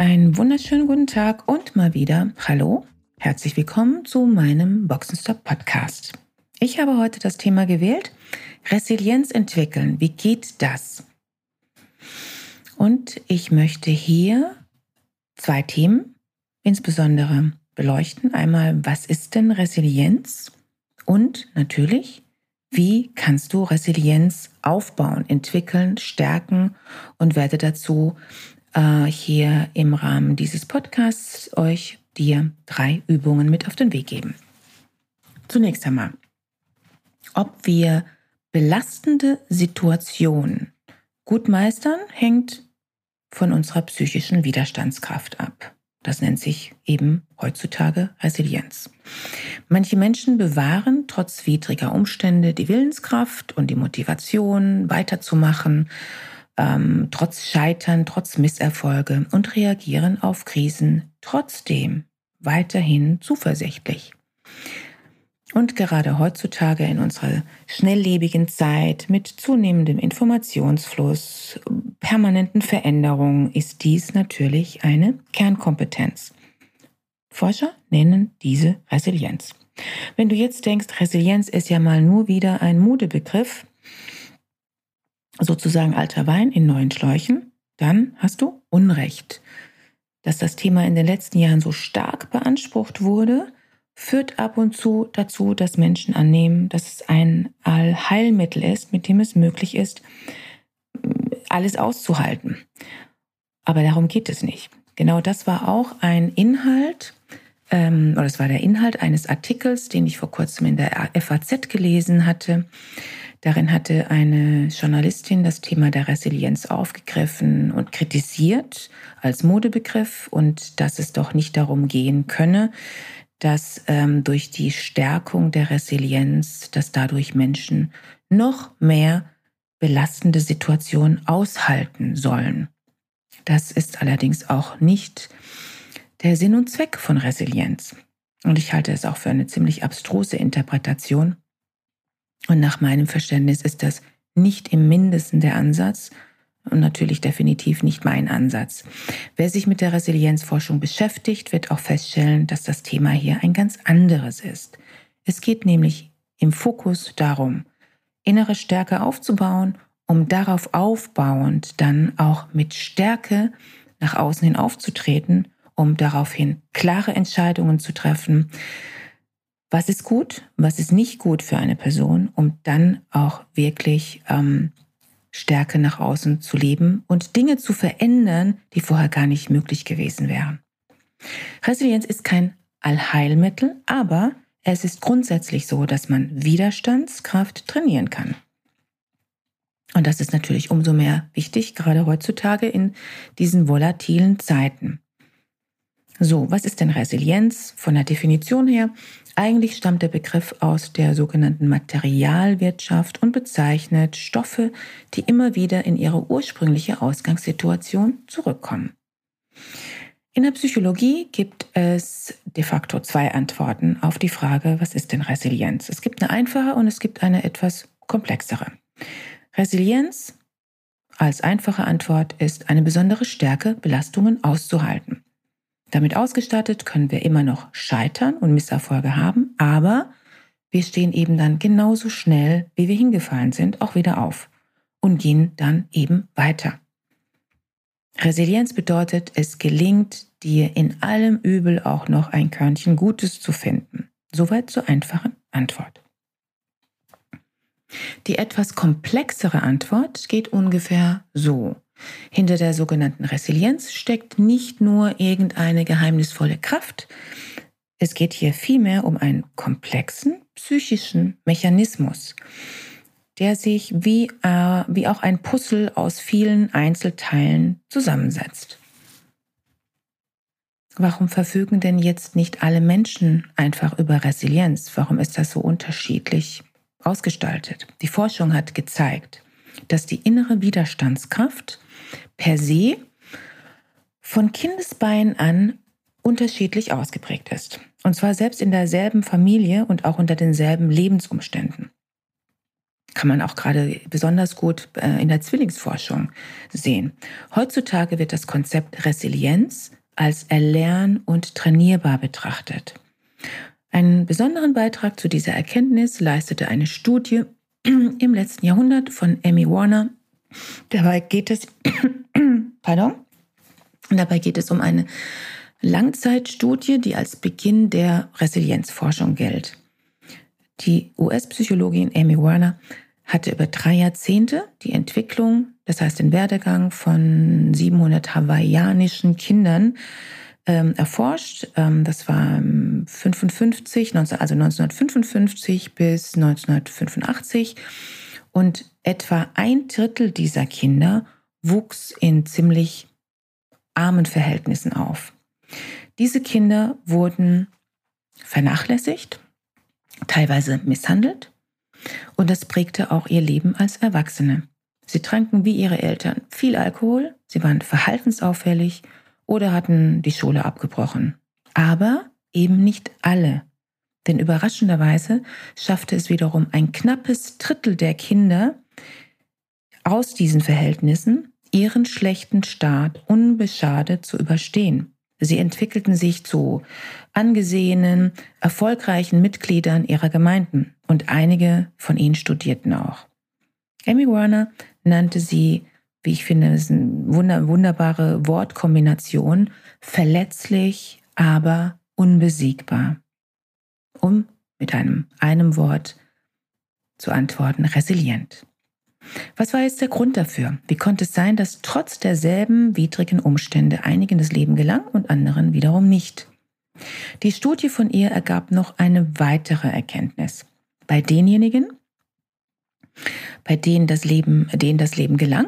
Einen wunderschönen guten Tag und mal wieder Hallo, herzlich willkommen zu meinem Boxenstop Podcast. Ich habe heute das Thema gewählt, Resilienz entwickeln. Wie geht das? Und ich möchte hier zwei Themen insbesondere beleuchten. Einmal, was ist denn Resilienz? Und natürlich, wie kannst du Resilienz aufbauen, entwickeln, stärken und werde dazu äh, hier im Rahmen dieses Podcasts euch dir drei Übungen mit auf den Weg geben. Zunächst einmal, ob wir belastende Situationen gut meistern, hängt von unserer psychischen Widerstandskraft ab. Das nennt sich eben heutzutage Resilienz. Manche Menschen bewahren trotz widriger Umstände die Willenskraft und die Motivation, weiterzumachen ähm, trotz Scheitern, trotz Misserfolge und reagieren auf Krisen trotzdem weiterhin zuversichtlich. Und gerade heutzutage in unserer schnelllebigen Zeit mit zunehmendem Informationsfluss, permanenten Veränderungen ist dies natürlich eine Kernkompetenz. Forscher nennen diese Resilienz. Wenn du jetzt denkst, Resilienz ist ja mal nur wieder ein Modebegriff, sozusagen alter Wein in neuen Schläuchen, dann hast du Unrecht. Dass das Thema in den letzten Jahren so stark beansprucht wurde, führt ab und zu dazu, dass Menschen annehmen, dass es ein Allheilmittel ist, mit dem es möglich ist, alles auszuhalten. Aber darum geht es nicht. Genau das war auch ein Inhalt, ähm, oder es war der Inhalt eines Artikels, den ich vor kurzem in der FAZ gelesen hatte. Darin hatte eine Journalistin das Thema der Resilienz aufgegriffen und kritisiert als Modebegriff und dass es doch nicht darum gehen könne, dass ähm, durch die Stärkung der Resilienz, dass dadurch Menschen noch mehr belastende Situationen aushalten sollen. Das ist allerdings auch nicht der Sinn und Zweck von Resilienz. Und ich halte es auch für eine ziemlich abstruse Interpretation, und nach meinem Verständnis ist das nicht im Mindesten der Ansatz und natürlich definitiv nicht mein Ansatz. Wer sich mit der Resilienzforschung beschäftigt, wird auch feststellen, dass das Thema hier ein ganz anderes ist. Es geht nämlich im Fokus darum, innere Stärke aufzubauen, um darauf aufbauend dann auch mit Stärke nach außen hin aufzutreten, um daraufhin klare Entscheidungen zu treffen, was ist gut, was ist nicht gut für eine Person, um dann auch wirklich ähm, Stärke nach außen zu leben und Dinge zu verändern, die vorher gar nicht möglich gewesen wären. Resilienz ist kein Allheilmittel, aber es ist grundsätzlich so, dass man Widerstandskraft trainieren kann. Und das ist natürlich umso mehr wichtig, gerade heutzutage in diesen volatilen Zeiten. So, was ist denn Resilienz von der Definition her? Eigentlich stammt der Begriff aus der sogenannten Materialwirtschaft und bezeichnet Stoffe, die immer wieder in ihre ursprüngliche Ausgangssituation zurückkommen. In der Psychologie gibt es de facto zwei Antworten auf die Frage, was ist denn Resilienz? Es gibt eine einfache und es gibt eine etwas komplexere. Resilienz als einfache Antwort ist eine besondere Stärke, Belastungen auszuhalten. Damit ausgestattet können wir immer noch scheitern und Misserfolge haben, aber wir stehen eben dann genauso schnell, wie wir hingefallen sind, auch wieder auf und gehen dann eben weiter. Resilienz bedeutet, es gelingt dir in allem Übel auch noch ein Körnchen Gutes zu finden. Soweit zur einfachen Antwort. Die etwas komplexere Antwort geht ungefähr so. Hinter der sogenannten Resilienz steckt nicht nur irgendeine geheimnisvolle Kraft, es geht hier vielmehr um einen komplexen psychischen Mechanismus, der sich wie, äh, wie auch ein Puzzle aus vielen Einzelteilen zusammensetzt. warum verfügen denn jetzt nicht alle Menschen einfach über Resilienz? Warum ist das so unterschiedlich ausgestaltet? Die Forschung hat gezeigt, dass die innere Widerstandskraft per se von Kindesbeinen an unterschiedlich ausgeprägt ist. Und zwar selbst in derselben Familie und auch unter denselben Lebensumständen. Kann man auch gerade besonders gut äh, in der Zwillingsforschung sehen. Heutzutage wird das Konzept Resilienz als erlern- und trainierbar betrachtet. Einen besonderen Beitrag zu dieser Erkenntnis leistete eine Studie im letzten Jahrhundert von Amy Warner. Dabei geht es, pardon, dabei geht es um eine Langzeitstudie, die als Beginn der Resilienzforschung gilt. Die US-Psychologin Amy Warner hatte über drei Jahrzehnte die Entwicklung, das heißt den Werdegang von 700 hawaiianischen Kindern ähm, erforscht. Ähm, das war 55, 19, also 1955 bis 1985. Und etwa ein Drittel dieser Kinder wuchs in ziemlich armen Verhältnissen auf. Diese Kinder wurden vernachlässigt, teilweise misshandelt und das prägte auch ihr Leben als Erwachsene. Sie tranken wie ihre Eltern viel Alkohol, sie waren verhaltensauffällig oder hatten die Schule abgebrochen. Aber eben nicht alle. Denn überraschenderweise schaffte es wiederum ein knappes Drittel der Kinder aus diesen Verhältnissen, ihren schlechten Start unbeschadet zu überstehen. Sie entwickelten sich zu angesehenen, erfolgreichen Mitgliedern ihrer Gemeinden und einige von ihnen studierten auch. Amy Warner nannte sie, wie ich finde, ist eine wunderbare Wortkombination, verletzlich, aber unbesiegbar. Um mit einem, einem Wort zu antworten, resilient. Was war jetzt der Grund dafür? Wie konnte es sein, dass trotz derselben widrigen Umstände einigen das Leben gelang und anderen wiederum nicht? Die Studie von ihr ergab noch eine weitere Erkenntnis. Bei denjenigen, bei denen das Leben, denen das Leben gelang,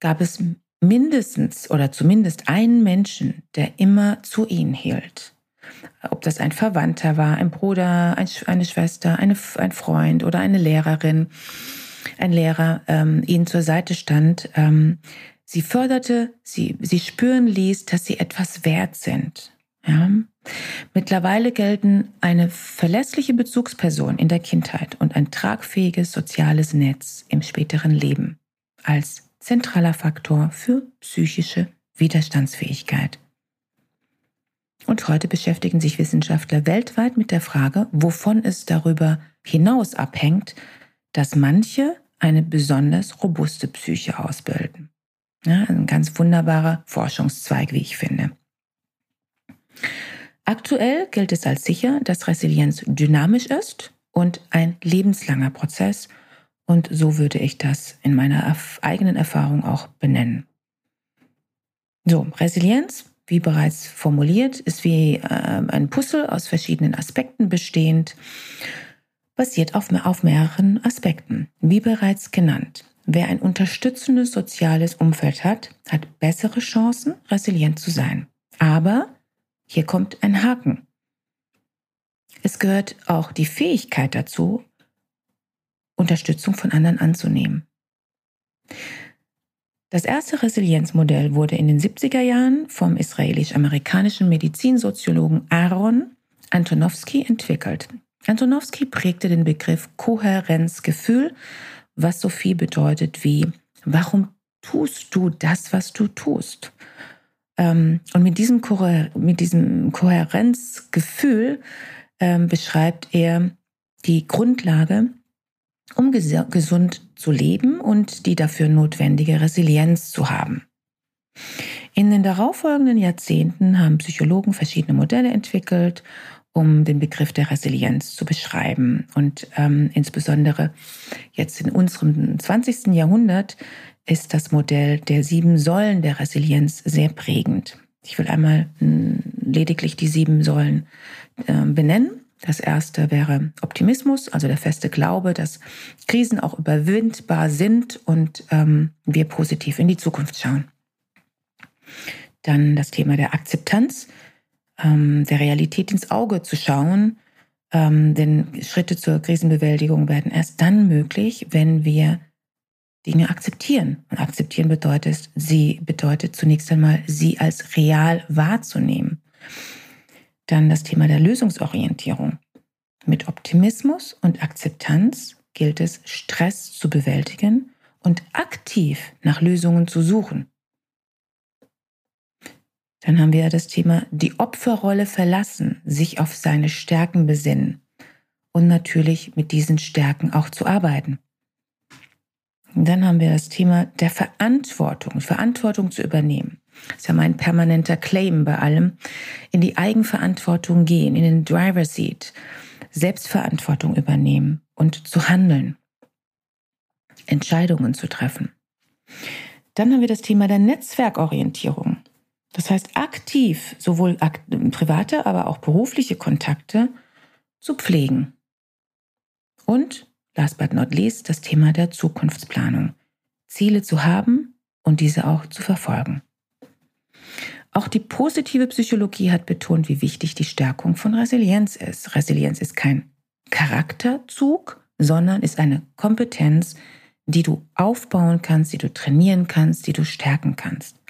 gab es mindestens oder zumindest einen Menschen, der immer zu ihnen hielt. Ob das ein Verwandter war, ein Bruder, eine Schwester, eine, ein Freund oder eine Lehrerin ein Lehrer ähm, ihnen zur Seite stand, ähm, sie förderte, sie, sie spüren ließ, dass sie etwas wert sind. Ja? Mittlerweile gelten eine verlässliche Bezugsperson in der Kindheit und ein tragfähiges soziales Netz im späteren Leben als zentraler Faktor für psychische Widerstandsfähigkeit. Und heute beschäftigen sich Wissenschaftler weltweit mit der Frage, wovon es darüber hinaus abhängt, dass manche eine besonders robuste Psyche ausbilden. Ja, ein ganz wunderbarer Forschungszweig, wie ich finde. Aktuell gilt es als sicher, dass Resilienz dynamisch ist und ein lebenslanger Prozess. Und so würde ich das in meiner eigenen Erfahrung auch benennen. So, Resilienz, wie bereits formuliert, ist wie äh, ein Puzzle aus verschiedenen Aspekten bestehend basiert auf, auf mehreren Aspekten. Wie bereits genannt, wer ein unterstützendes soziales Umfeld hat, hat bessere Chancen, resilient zu sein. Aber hier kommt ein Haken. Es gehört auch die Fähigkeit dazu, Unterstützung von anderen anzunehmen. Das erste Resilienzmodell wurde in den 70er Jahren vom israelisch-amerikanischen Medizinsoziologen Aaron Antonowski entwickelt. Antonowski prägte den Begriff Kohärenzgefühl, was so viel bedeutet wie, warum tust du das, was du tust? Ähm, und mit diesem, mit diesem Kohärenzgefühl ähm, beschreibt er die Grundlage, um gesund zu leben und die dafür notwendige Resilienz zu haben. In den darauffolgenden Jahrzehnten haben Psychologen verschiedene Modelle entwickelt um den Begriff der Resilienz zu beschreiben. Und ähm, insbesondere jetzt in unserem 20. Jahrhundert ist das Modell der sieben Säulen der Resilienz sehr prägend. Ich will einmal hm, lediglich die sieben Säulen äh, benennen. Das erste wäre Optimismus, also der feste Glaube, dass Krisen auch überwindbar sind und ähm, wir positiv in die Zukunft schauen. Dann das Thema der Akzeptanz, ähm, der Realität ins Auge zu schauen. Ähm, denn Schritte zur Krisenbewältigung werden erst dann möglich, wenn wir Dinge akzeptieren. Und akzeptieren bedeutet, sie bedeutet zunächst einmal, sie als real wahrzunehmen. Dann das Thema der Lösungsorientierung. Mit Optimismus und Akzeptanz gilt es, Stress zu bewältigen und aktiv nach Lösungen zu suchen. Dann haben wir das Thema die Opferrolle verlassen, sich auf seine Stärken besinnen und natürlich mit diesen Stärken auch zu arbeiten. Dann haben wir das Thema der Verantwortung, Verantwortung zu übernehmen. Das ist ja mein permanenter Claim bei allem. In die Eigenverantwortung gehen, in den Driver Seat, Selbstverantwortung übernehmen und zu handeln, Entscheidungen zu treffen. Dann haben wir das Thema der Netzwerkorientierung. Das heißt, aktiv sowohl private, aber auch berufliche Kontakte zu pflegen. Und last but not least das Thema der Zukunftsplanung. Ziele zu haben und diese auch zu verfolgen. Auch die positive Psychologie hat betont, wie wichtig die Stärkung von Resilienz ist. Resilienz ist kein Charakterzug, sondern ist eine Kompetenz, die du aufbauen kannst, die du trainieren kannst, die du stärken kannst.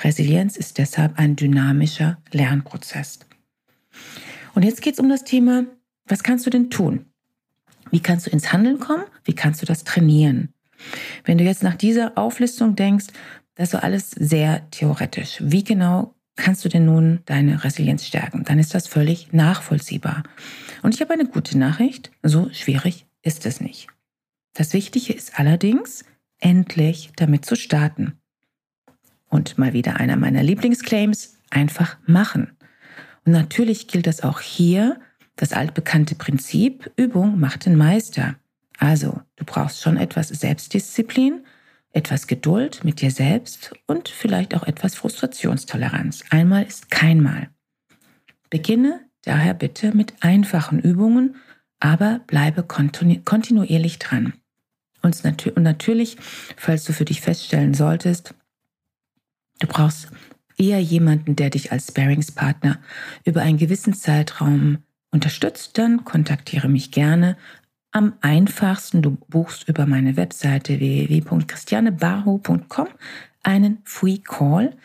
Resilienz ist deshalb ein dynamischer Lernprozess. Und jetzt geht es um das Thema, was kannst du denn tun? Wie kannst du ins Handeln kommen? Wie kannst du das trainieren? Wenn du jetzt nach dieser Auflistung denkst, das so alles sehr theoretisch. Wie genau kannst du denn nun deine Resilienz stärken? Dann ist das völlig nachvollziehbar. Und ich habe eine gute Nachricht. So schwierig ist es nicht. Das Wichtige ist allerdings, endlich damit zu starten. Und mal wieder einer meiner Lieblingsclaims, einfach machen. Und natürlich gilt das auch hier, das altbekannte Prinzip, Übung macht den Meister. Also, du brauchst schon etwas Selbstdisziplin, etwas Geduld mit dir selbst und vielleicht auch etwas Frustrationstoleranz. Einmal ist kein Mal. Beginne daher bitte mit einfachen Übungen, aber bleibe kontinuierlich dran. Und natürlich, falls du für dich feststellen solltest, du brauchst eher jemanden, der dich als Sparingspartner über einen gewissen Zeitraum unterstützt, dann kontaktiere mich gerne. Am einfachsten, du buchst über meine Webseite www.christianebarho.com einen Free Call.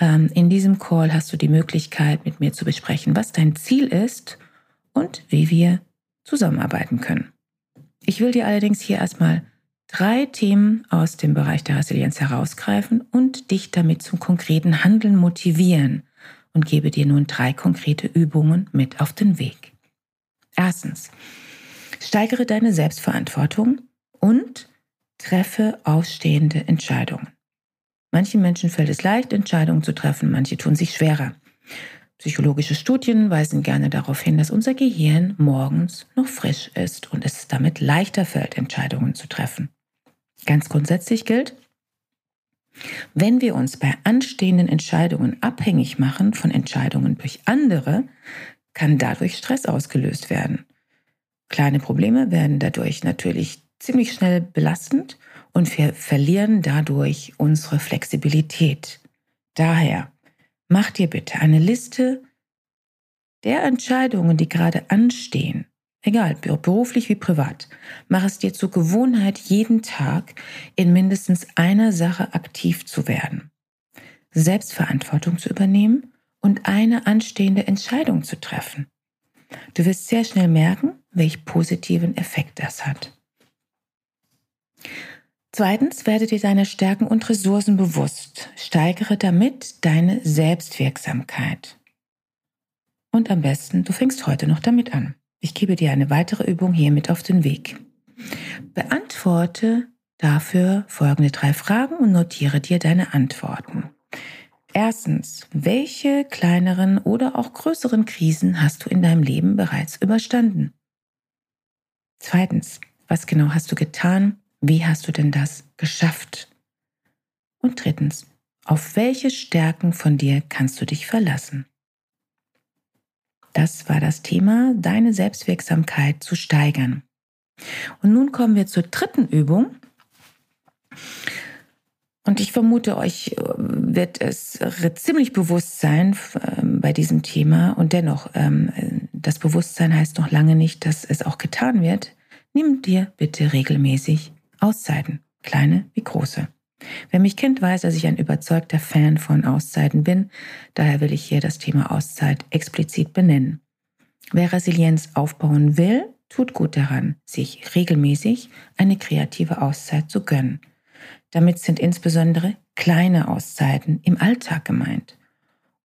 Ähm, in diesem Call hast du die Möglichkeit, mit mir zu besprechen, was dein Ziel ist und wie wir zusammenarbeiten können. Ich will dir allerdings hier erstmal drei Themen aus dem Bereich der Resilienz herausgreifen und dich damit zum konkreten Handeln motivieren und gebe dir nun drei konkrete Übungen mit auf den Weg. Erstens, steigere deine Selbstverantwortung und treffe ausstehende Entscheidungen. Manchen Menschen fällt es leicht, Entscheidungen zu treffen, manche tun sich schwerer. Psychologische Studien weisen gerne darauf hin, dass unser Gehirn morgens noch frisch ist und es damit leichter fällt, Entscheidungen zu treffen. Ganz grundsätzlich gilt, wenn wir uns bei anstehenden Entscheidungen abhängig machen von Entscheidungen durch andere, kann dadurch Stress ausgelöst werden. Kleine Probleme werden dadurch natürlich ziemlich schnell belastend und wir verlieren dadurch unsere Flexibilität. Daher mach dir bitte eine Liste der Entscheidungen, die gerade anstehen Egal, beruflich wie privat. Mach es dir zur Gewohnheit, jeden Tag in mindestens einer Sache aktiv zu werden. Selbstverantwortung zu übernehmen und eine anstehende Entscheidung zu treffen. Du wirst sehr schnell merken, welch positiven Effekt das hat. Zweitens, werde dir deiner Stärken und Ressourcen bewusst. Steigere damit deine Selbstwirksamkeit. Und am besten, du fängst heute noch damit an. Ich gebe dir eine weitere Übung hiermit auf den Weg. Beantworte dafür folgende drei Fragen und notiere dir deine Antworten. Erstens, welche kleineren oder auch größeren Krisen hast du in deinem Leben bereits überstanden? Zweitens, was genau hast du getan? Wie hast du denn das geschafft? Und drittens, auf welche Stärken von dir kannst du dich verlassen? Das war das Thema, deine Selbstwirksamkeit zu steigern. Und nun kommen wir zur dritten Übung. Und ich vermute, euch äh, wird es ziemlich bewusst sein ähm, bei diesem Thema und dennoch, ähm, das Bewusstsein heißt noch lange nicht, dass es auch getan wird. Nimm dir bitte regelmäßig Auszeiten, kleine wie große. Wer mich kennt, weiß, dass ich ein überzeugter Fan von Auszeiten bin. Daher will ich hier das Thema Auszeit explizit benennen. Wer Resilienz aufbauen will, tut gut daran, sich regelmäßig eine kreative Auszeit zu gönnen. Damit sind insbesondere kleine Auszeiten im Alltag gemeint.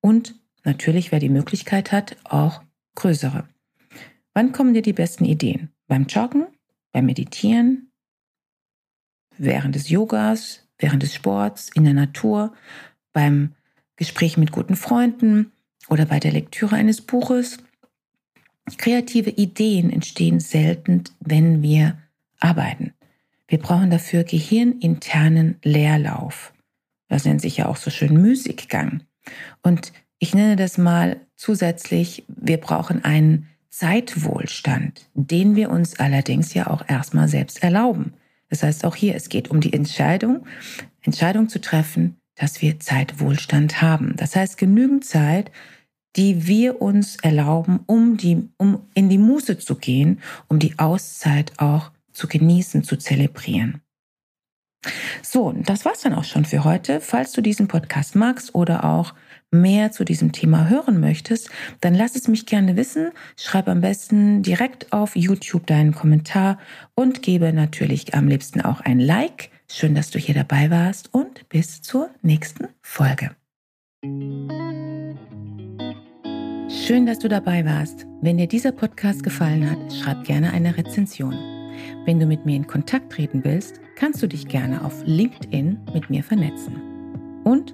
Und natürlich, wer die Möglichkeit hat, auch größere. Wann kommen dir die besten Ideen? Beim Joggen, beim Meditieren, während des Yogas, während des Sports, in der Natur, beim Gespräch mit guten Freunden oder bei der Lektüre eines Buches. Kreative Ideen entstehen selten, wenn wir arbeiten. Wir brauchen dafür gehirninternen Leerlauf. Das nennt sich ja auch so schön Musikgang. Und ich nenne das mal zusätzlich, wir brauchen einen Zeitwohlstand, den wir uns allerdings ja auch erstmal selbst erlauben. Das heißt auch hier, es geht um die Entscheidung, Entscheidung zu treffen, dass wir Zeitwohlstand haben. Das heißt genügend Zeit, die wir uns erlauben, um, die, um in die Muße zu gehen, um die Auszeit auch zu genießen, zu zelebrieren. So, das war's dann auch schon für heute. Falls du diesen Podcast magst oder auch mehr zu diesem Thema hören möchtest, dann lass es mich gerne wissen. Schreib am besten direkt auf YouTube deinen Kommentar und gebe natürlich am liebsten auch ein Like. Schön, dass du hier dabei warst und bis zur nächsten Folge. Schön, dass du dabei warst. Wenn dir dieser Podcast gefallen hat, schreib gerne eine Rezension. Wenn du mit mir in Kontakt treten willst, kannst du dich gerne auf LinkedIn mit mir vernetzen. Und